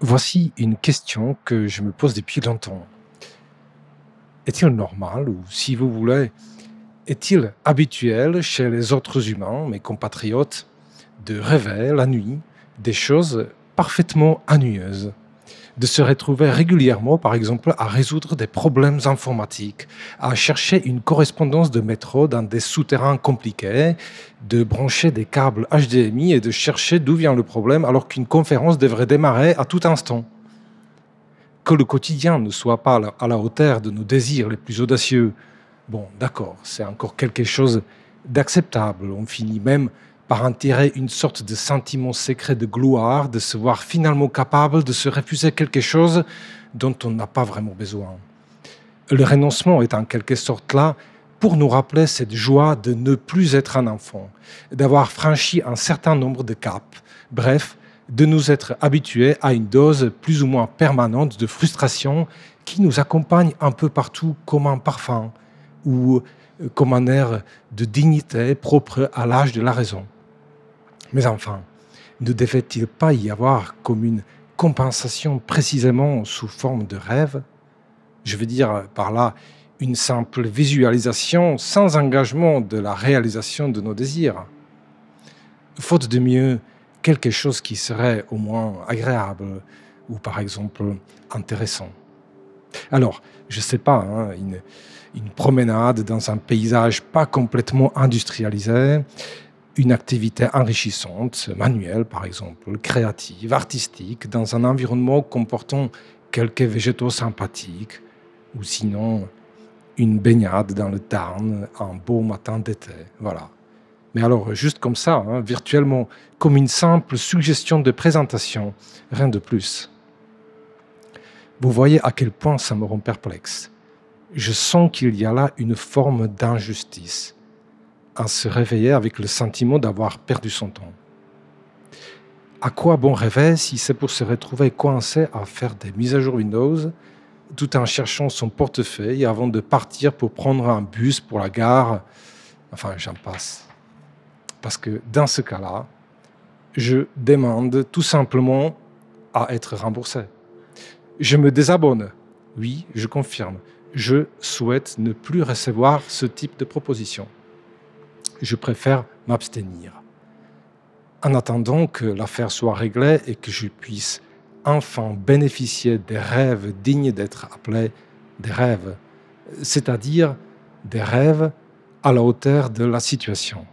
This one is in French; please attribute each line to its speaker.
Speaker 1: Voici une question que je me pose depuis longtemps. Est-il normal, ou si vous voulez, est-il habituel chez les autres humains, mes compatriotes, de rêver la nuit des choses parfaitement ennuyeuses? De se retrouver régulièrement, par exemple, à résoudre des problèmes informatiques, à chercher une correspondance de métro dans des souterrains compliqués, de brancher des câbles HDMI et de chercher d'où vient le problème alors qu'une conférence devrait démarrer à tout instant. Que le quotidien ne soit pas à la hauteur de nos désirs les plus audacieux, bon, d'accord, c'est encore quelque chose d'acceptable. On finit même par tirer une sorte de sentiment secret de gloire, de se voir finalement capable de se refuser quelque chose dont on n'a pas vraiment besoin. Le renoncement est en quelque sorte là pour nous rappeler cette joie de ne plus être un enfant, d'avoir franchi un certain nombre de caps, bref, de nous être habitués à une dose plus ou moins permanente de frustration qui nous accompagne un peu partout comme un parfum ou comme un air de dignité propre à l'âge de la raison. Mais enfin, ne devait-il pas y avoir comme une compensation précisément sous forme de rêve? Je veux dire par là une simple visualisation sans engagement de la réalisation de nos désirs. Faute de mieux, quelque chose qui serait au moins agréable ou par exemple intéressant. Alors, je ne sais pas, hein, une, une promenade dans un paysage pas complètement industrialisé, une activité enrichissante, manuelle par exemple, créative, artistique, dans un environnement comportant quelques végétaux sympathiques, ou sinon une baignade dans le Tarn un beau matin d'été. Voilà. Mais alors, juste comme ça, hein, virtuellement, comme une simple suggestion de présentation, rien de plus. Vous voyez à quel point ça me rend perplexe. Je sens qu'il y a là une forme d'injustice à se réveiller avec le sentiment d'avoir perdu son temps. À quoi bon rêver si c'est pour se retrouver coincé à faire des mises à jour Windows tout en cherchant son portefeuille avant de partir pour prendre un bus pour la gare? Enfin, j'en passe. Parce que dans ce cas-là, je demande tout simplement à être remboursé. Je me désabonne. Oui, je confirme. Je souhaite ne plus recevoir ce type de proposition je préfère m'abstenir. En attendant que l'affaire soit réglée et que je puisse enfin bénéficier des rêves dignes d'être appelés des rêves, c'est-à-dire des rêves à la hauteur de la situation.